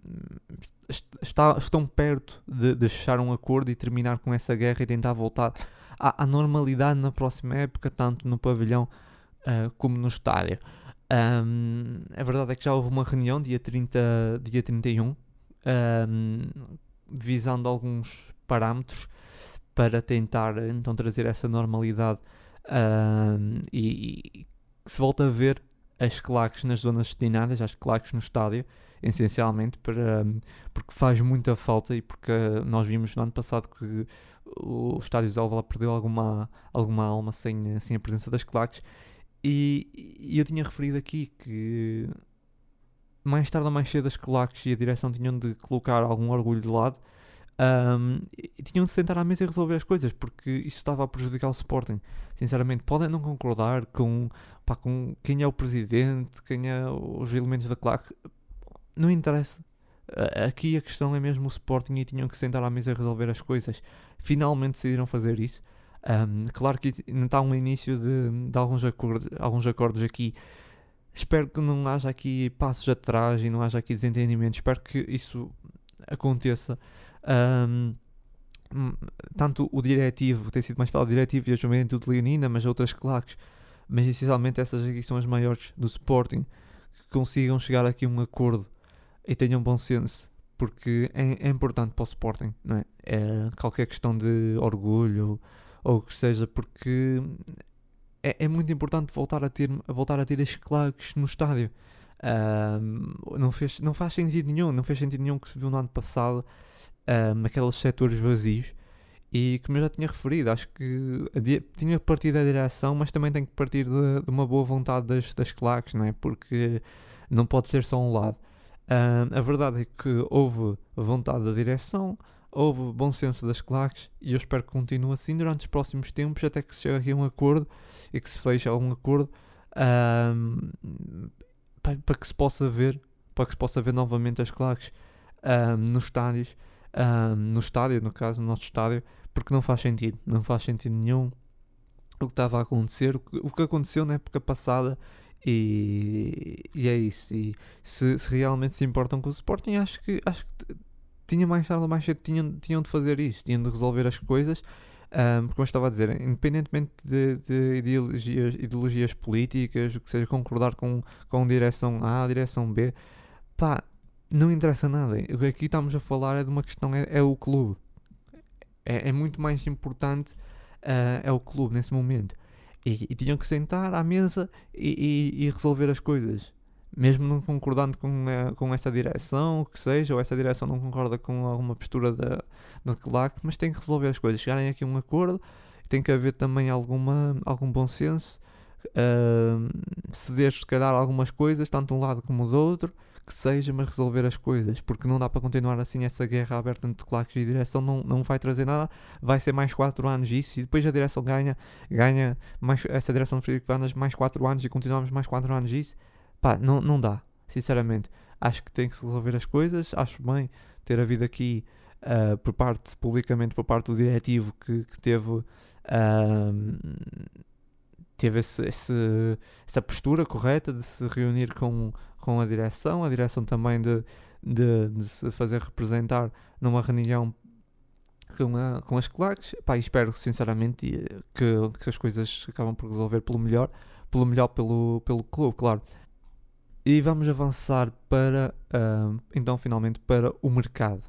está, estão perto de, de, fechar um acordo e terminar com essa guerra e tentar voltar à, à normalidade na próxima época, tanto no pavilhão uh, como no estádio. Um, a verdade é que já houve uma reunião dia, 30, dia 31, um, visando alguns parâmetros para tentar então trazer essa normalidade um, e, e que se volta a ver as claques nas zonas destinadas, as claques no estádio, essencialmente, para, porque faz muita falta e porque nós vimos no ano passado que o estádio de Alvalade perdeu alguma, alguma alma sem, sem a presença das claques. E, e, eu tinha referido aqui que mais tarde ou mais cedo as claques e a direção tinham de colocar algum orgulho de lado um, tinham de sentar à mesa e resolver as coisas, porque isso estava a prejudicar o Sporting. Sinceramente, podem não concordar com, pá, com quem é o presidente, quem é os elementos da claque, não interessa. Aqui a questão é mesmo o Sporting e tinham que sentar à mesa e resolver as coisas. Finalmente decidiram fazer isso. Um, claro que está um início de, de alguns, acordos, alguns acordos aqui. Espero que não haja aqui passos atrás e não haja aqui desentendimento. Espero que isso aconteça um, tanto o diretivo, tem sido mais falado diretivo e a juventude leonina, mas outras claques, mas essencialmente essas aqui são as maiores do Sporting, que consigam chegar aqui a um acordo e tenham bom senso, porque é, é importante para o Sporting, não é? é? Qualquer questão de orgulho ou o que seja, porque é, é, muito importante voltar a ter, voltar a ter as claques no estádio. Um, não, fez, não faz sentido nenhum, não fez sentido nenhum que se viu no ano passado um, aqueles setores vazios E como eu já tinha referido, acho que tinha que partir da direção, mas também tem que partir de, de uma boa vontade das, das claques, não é? Porque não pode ser só um lado. Uh, a verdade é que houve vontade da direção, houve bom senso das claques e eu espero que continue assim durante os próximos tempos até que se chegue aqui a um acordo e que se feche algum acordo uh, para, para, que se possa ver para que se possa ver novamente as claques uh, nos estádios no estádio, no caso, no nosso estádio porque não faz sentido, não faz sentido nenhum o que estava a acontecer, o que, o que aconteceu na época passada e, e é isso. E se, se, realmente se importam com o Sporting, acho que, acho que tinha mais tarde ou mais cedo tinham, tinham de fazer isso, tinham de resolver as coisas. Um, como eu estava a dizer, independentemente de, de ideologias, ideologias, políticas, o que seja, concordar com, com direção A, direção B, pá, não interessa nada. Aqui estamos a falar é de uma questão, é, é o clube. É, é, muito mais importante uh, é o clube nesse momento. E, e, tinham que sentar à mesa e, e, e, resolver as coisas. Mesmo não concordando com, uh, com essa direção, que seja, ou essa direção não concorda com alguma postura da, da CLAC, mas tem que resolver as coisas. Chegarem aqui a um acordo, tem que haver também alguma, algum bom senso, ceder se calhar algumas coisas, tanto de um lado como do outro, que seja, mas resolver as coisas, porque não dá para continuar assim essa guerra aberta entre claques e direção, não, não vai trazer nada, vai ser mais 4 anos isso, e depois a direção ganha, ganha mais, essa direção do Frederico Vanas mais 4 anos e continuamos mais 4 anos isso, pá, não, não dá, sinceramente, acho que tem que se resolver as coisas, acho bem ter havido aqui uh, por parte, publicamente por parte do diretivo que, que teve uh, teve esse, esse, essa postura correta de se reunir com, com a direção, a direção também de, de, de se fazer representar numa reunião com, a, com as claques. Pá, espero sinceramente que, que as coisas acabam por resolver pelo melhor, pelo melhor pelo, pelo clube, claro. E vamos avançar para, uh, então, finalmente, para o mercado.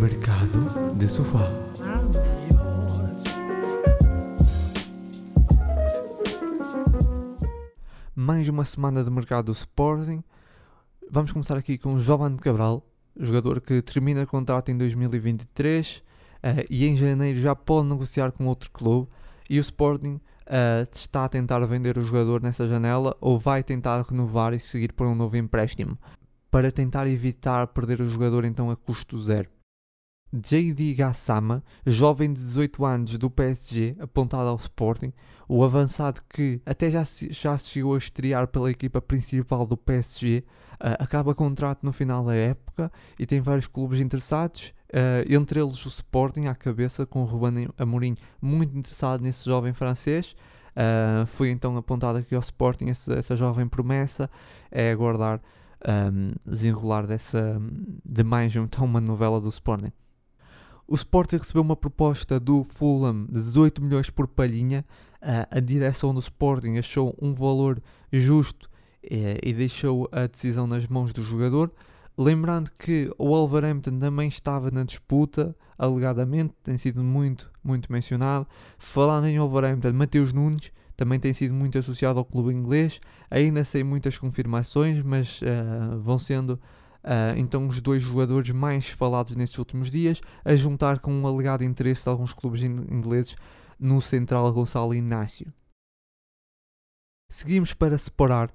Mercado de sofá. Mais uma semana de mercado do Sporting. Vamos começar aqui com o Jovan Cabral, jogador que termina contrato em 2023 uh, eh, e em janeiro já pode negociar com outro clube. E o Sporting uh, está a tentar vender o jogador nessa janela ou vai tentar renovar e seguir por um novo empréstimo para tentar evitar perder o jogador então a custo zero. JD Gassama, jovem de 18 anos do PSG, apontado ao Sporting, o avançado que até já se, já se chegou a estrear pela equipa principal do PSG, uh, eh, acaba contrato no final da época e tem vários clubes interessados, uh, entre eles o Sporting à cabeça, com o Ruben Amorim muito interessado nesse jovem francês. Uh, foi então apontado aqui ao Sporting essa, essa jovem promessa, é aguardar um, desenrolar dessa, de mais então uma novela do Sporting. O Sporting recebeu uma proposta do Fulham de 18 milhões por palhinha. A direção do Sporting achou um valor justo uh, e deixou a decisão nas mãos do jogador. Lembrando que o Wolverhampton também estava na disputa, alegadamente, tem sido muito, muito mencionado. Falando em Wolverhampton, Mateus Nunes também tem sido muito associado ao clube inglês. Ainda sem muitas confirmações, mas uh, vão sendo Uh, então, os dois jogadores mais falados nesses últimos dias, a juntar com um alegado interesse de alguns clubes ingleses no central Gonçalo Inácio. Seguimos para separar.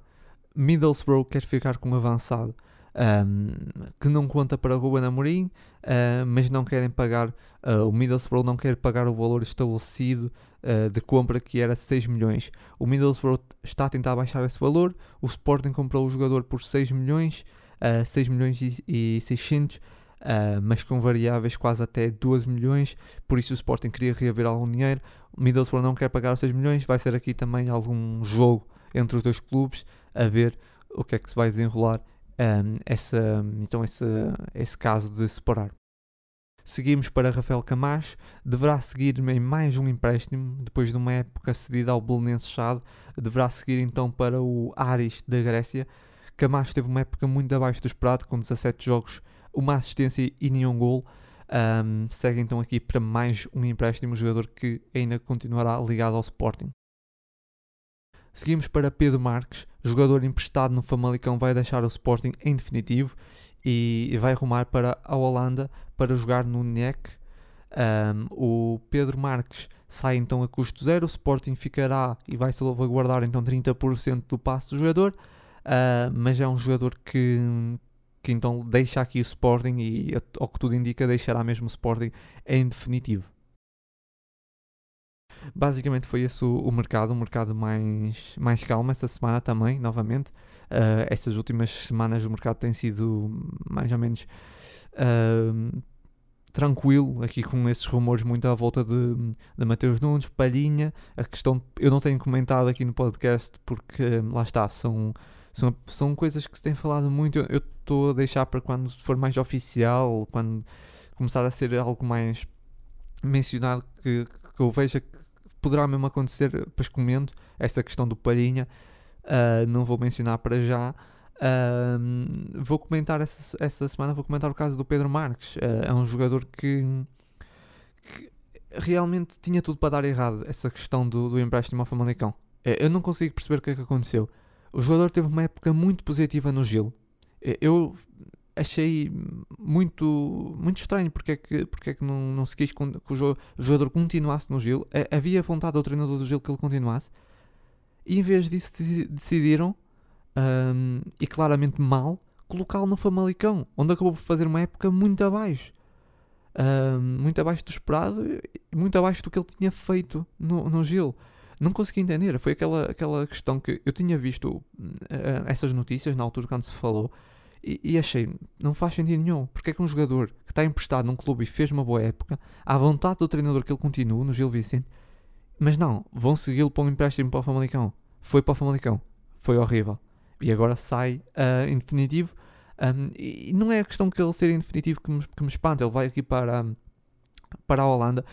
Middlesbrough quer ficar com um avançado um, que não conta para Ruben Amorim, uh, mas não querem pagar. Uh, o Middlesbrough não quer pagar o valor estabelecido uh, de compra que era 6 milhões. O Middlesbrough está a tentar baixar esse valor. O Sporting comprou o jogador por 6 milhões uh, 6 milhões e, 600, uh, mas com variáveis quase até 12 milhões, por isso o Sporting queria reaver algum dinheiro, o Middlesbrough não quer pagar os 6 milhões, vai ser aqui também algum jogo entre os dois clubes, a ver o que é que se vai desenrolar um, essa, então esse, esse caso de separar. Seguimos para Rafael Camacho, deverá seguir em mais um empréstimo, depois de uma época cedida ao Belenenses Chade, deverá seguir então para o Aris da Grécia, Camacho teve uma época muito abaixo do esperado, com 17 jogos, uma assistência e nenhum gol. Um, segue então aqui para mais um empréstimo, jogador que ainda continuará ligado ao Sporting. Seguimos para Pedro Marques, jogador emprestado no Famalicão, vai deixar o Sporting em definitivo e vai rumar para a Holanda para jogar no NEC. Um, o Pedro Marques sai então a custo zero, o Sporting ficará e vai salvaguardar então 30% do passe do jogador, uh, mas é um jogador que, que então deixa aqui o Sporting e ao que tudo indica deixará mesmo o Sporting em definitivo. Basicamente foi esse o, o mercado, um mercado mais, mais calmo essa semana também, novamente. Uh, estas últimas semanas o mercado tem sido mais ou menos uh, tranquilo, aqui com esses rumores muito à volta de, de Mateus Nunes, Palhinha. A questão, eu não tenho comentado aqui no podcast porque lá está, são, são, são coisas que se tem falado muito. Eu estou a deixar para quando for mais oficial, quando começar a ser algo mais mencionado, que, que eu veja que poderá mesmo acontecer, depois comento essa questão do Palhinha, uh, não vou mencionar para já. Vou comentar essa, essa semana, vou comentar o caso do Pedro Marques. Uh, é um jogador que, que, realmente tinha tudo para dar errado, essa questão do, do empréstimo ao Famalicão. Eu não consigo perceber o que é que aconteceu. O jogador teve uma época muito positiva no Gil. Eu achei muito, muito estranho porque é que, porque é que não, não se quis que o jogador continuasse no Gil. Havia vontade do treinador do Gil que ele continuasse. E em vez disso decidiram, um, e claramente mal, colocá-lo no Famalicão, onde acabou por fazer uma época muito abaixo. Um, muito abaixo do esperado muito abaixo do que ele tinha feito no, no Gil. Não consegui entender. Foi aquela, aquela questão que eu tinha visto uh, essas notícias na altura quando se falou e, e, achei, não faz sentido nenhum. Porque é que um jogador que está emprestado num clube e fez uma boa época, à vontade do treinador que ele continue, no Gil Vicente, mas não, vão segui-lo para um empréstimo para o Famalicão. Foi para o Famalicão. Foi horrível. E agora sai uh, em definitivo. Um, e não é a questão que ele ser em definitivo que me, que me espanta. Ele vai aqui para, para a Holanda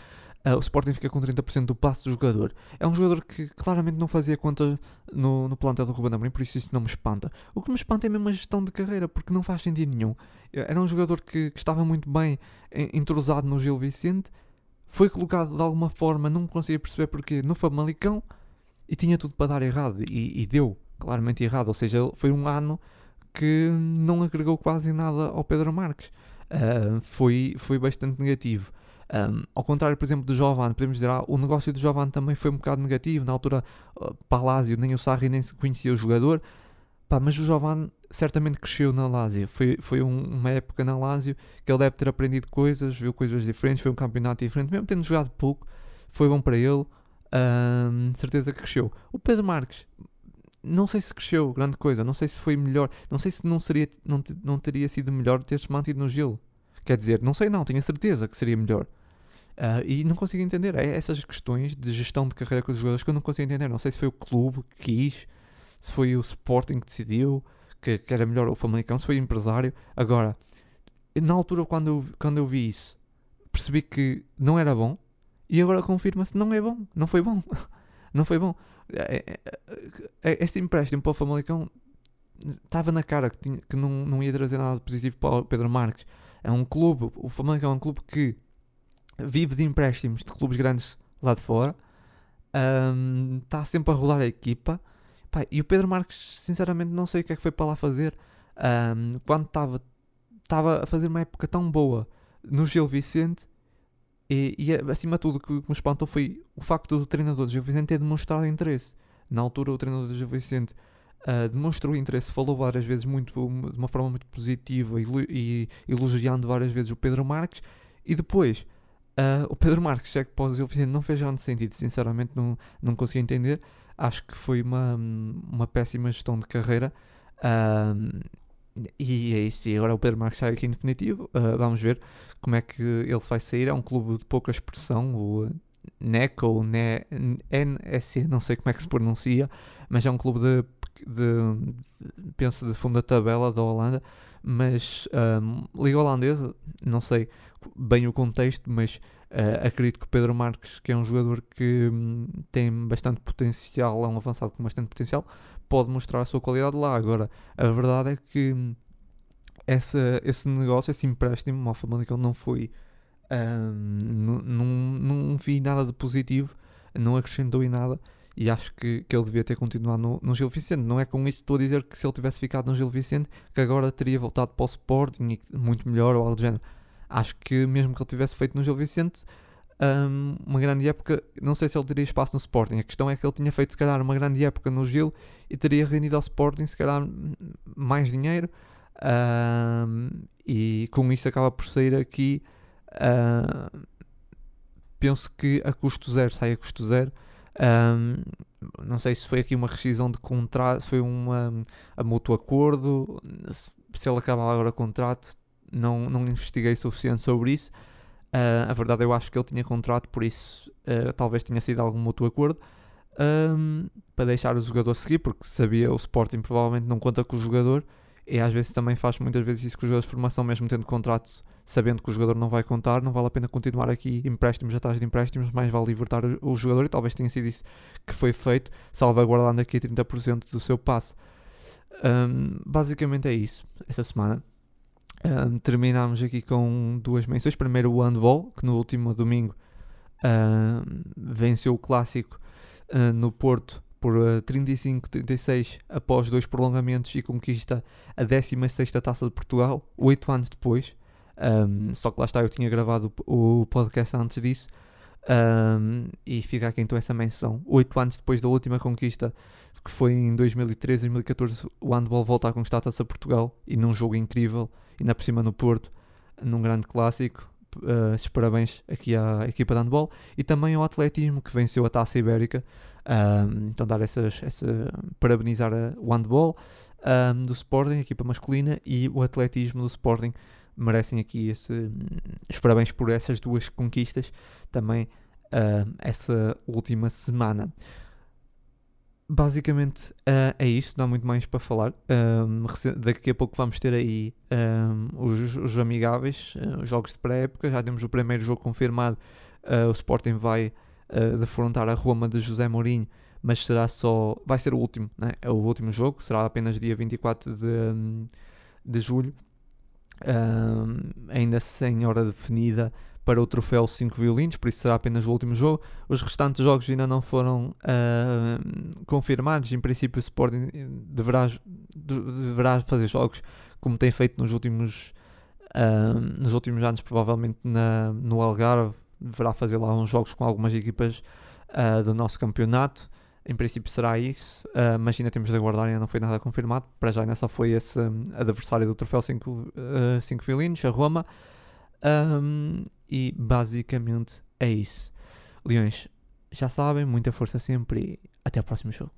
uh, o Sporting fica com 30% do passe do jogador. É um jogador que claramente não fazia conta no, no plantel do Ruben Amorim, por isso isso não me espanta. O que me espanta é mesmo a gestão de carreira, porque não faz sentido nenhum. Era um jogador que, que estava muito bem entrosado no Gil Vicente, foi colocado de alguma forma, não conseguia perceber porquê, no Famalicão, e tinha tudo para dar errado, e, e deu claramente errado, ou seja, foi um ano que não agregou quase nada ao Pedro Marques. Uh, foi, foi bastante negativo. Um, ao contrário, por exemplo, do Jovan, podemos dizer, ah, o negócio do Jovan também foi um bocado negativo. Na altura, uh, Palásio, nem o Sarri nem se conhecia o jogador. Pá, mas o Jovan certamente cresceu na Lazio. Foi, foi um, uma época na Lazio que ele deve ter aprendido coisas, viu coisas diferentes, foi um campeonato diferente. Mesmo tendo jogado pouco, foi bom para ele. Um, certeza que cresceu. O Pedro Marques, não sei se cresceu grande coisa, não sei se foi melhor, não sei se não, seria, não, não teria sido melhor ter-se mantido no gelo. Quer dizer, não sei não, tenho a certeza que seria melhor. Uh, e não consigo entender. É essas questões de gestão de carreira com os jogadores que eu não consigo entender. Não sei se foi o clube que quis, se foi o Sporting que decidiu que, que era melhor o Famalicão, se foi o empresário. Agora, na altura, quando eu, quando eu vi isso, percebi que não era bom e agora confirma-se não é bom, não foi bom. [LAUGHS] não foi bom. É, é, é, esse empréstimo para o Famalicão estava na cara que, tinha, que não, não ia trazer nada positivo para o Pedro Marques. É um clube, o Famalicão é um clube que vive de empréstimos de clubes grandes lá de fora, um, está sempre a rolar a equipa. Pá, e o Pedro Marques, sinceramente, não sei o que é que foi para lá fazer. Um, quando estava a fazer uma época tão boa no Gil Vicente, e, e acima de tudo o que me espantou foi o facto do treinador do Gil Vicente ter demonstrado interesse. Na altura, o treinador do Gil Vicente uh, demonstrou interesse, falou várias vezes muito, de uma forma muito positiva e, e elogiando várias vezes o Pedro Marques, e depois Uh, o Pedro Marques, já que para o Gil Vicente não fez grande sentido, sinceramente não, não consegui entender. Acho que foi uma, uma péssima gestão de carreira. Uh, e é isso. E agora o Pedro Marques sai aqui em definitivo. Uh, vamos ver como é que ele vai sair. É um clube de pouca expressão, o NEC ou NSC, não sei como é que se pronuncia, mas é um clube de, de, de penso de fundo da tabela da Holanda mas um, Liga Holandesa, não sei bem o contexto, mas uh, acredito que o Pedro Marques, que é um jogador que um, tem bastante potencial, é um avançado com bastante potencial, pode mostrar a sua qualidade lá. Agora, a verdade é que hum, essa, esse negócio, esse empréstimo ao Famalicão não foi. Não, não, não vi nada de positivo, não acrescentou em nada e acho que, que ele devia ter continuado no, no Gil Vicente. Não é com isso que estou a dizer que se ele tivesse ficado no Gil Vicente, que agora teria voltado para o Sporting muito melhor ou algo do género. Acho que mesmo que ele tivesse feito no Gil Vicente um, uma grande época, não sei se ele teria espaço no Sporting. A questão é que ele tinha feito, se calhar, uma grande época no Gil e teria rendido ao Sporting, se calhar, mais dinheiro. Um, e com isso acaba por sair aqui. Uh, penso que a custo zero, sai a custo zero. Um, não sei se foi aqui uma rescisão de contrato, se foi uma, a mútuo acordo, se ele acaba agora o contrato, não, não investiguei suficiente sobre isso. Uh, a verdade, eu acho que ele tinha contrato, por isso uh, talvez tenha sido algum mútuo acordo um, para deixar o jogador seguir, porque sabia o Sporting provavelmente não conta com o jogador e às vezes também faz muitas vezes isso com os jogadores de formação, mesmo tendo contrato, sabendo que o jogador não vai contar, não vale a pena continuar aqui empréstimos atrás de empréstimos, mais vale libertar o, o jogador e talvez tenha sido isso que foi feito, salvaguardando aqui 30% do seu passe. Um, basicamente é isso, essa semana. Um, terminámos aqui com duas menções. Primeiro o handball, que no último domingo um, venceu o clássico uh, no Porto por uh, 35-36 após dois prolongamentos e conquista a 16 Taça de Portugal, oito anos depois. Só que lá está, eu tinha gravado o, podcast antes disso. E fica aqui então essa menção. Oito anos depois da última conquista, que foi em 2013, 2014, o handball volta a conquistar a Taça Portugal e num jogo incrível, ainda por cima no Porto, num grande clássico. Uh, parabéns aqui à equipa de handball e também ao atletismo que venceu a Taça Ibérica. Um, então, dar essas, essa, parabenizar o handball um, do Sporting, a equipa masculina, e o atletismo do Sporting merecem aqui esse, os parabéns por essas duas conquistas também uh, essa última semana. Basicamente uh, é isto, não há muito mais para falar. Daqui a pouco vamos ter aí os, os, amigáveis, uh, os jogos de pré-época. Já temos o primeiro jogo confirmado. o Sporting vai defrontar a Roma de José Mourinho, mas será só. Vai ser o último, né? é o último jogo, será apenas dia 24 de, de julho ainda sem hora definida para o troféu 5 violinos, por isso será apenas o último jogo. Os restantes jogos ainda não foram uh, confirmados. Em princípio, o Sporting deverá, deverá fazer jogos como tem feito nos últimos, uh, nos últimos anos, provavelmente na, no Algarve. Deverá fazer lá uns jogos com algumas equipas uh, do nosso campeonato. Em princípio será isso, mas ainda temos de aguardar, ainda não foi nada confirmado. Para já ainda só foi esse um, adversário do troféu 5 uh, cinco violinos, a Roma. Um, e basicamente é isso. Leões, já sabem, muita força sempre e até o próximo jogo.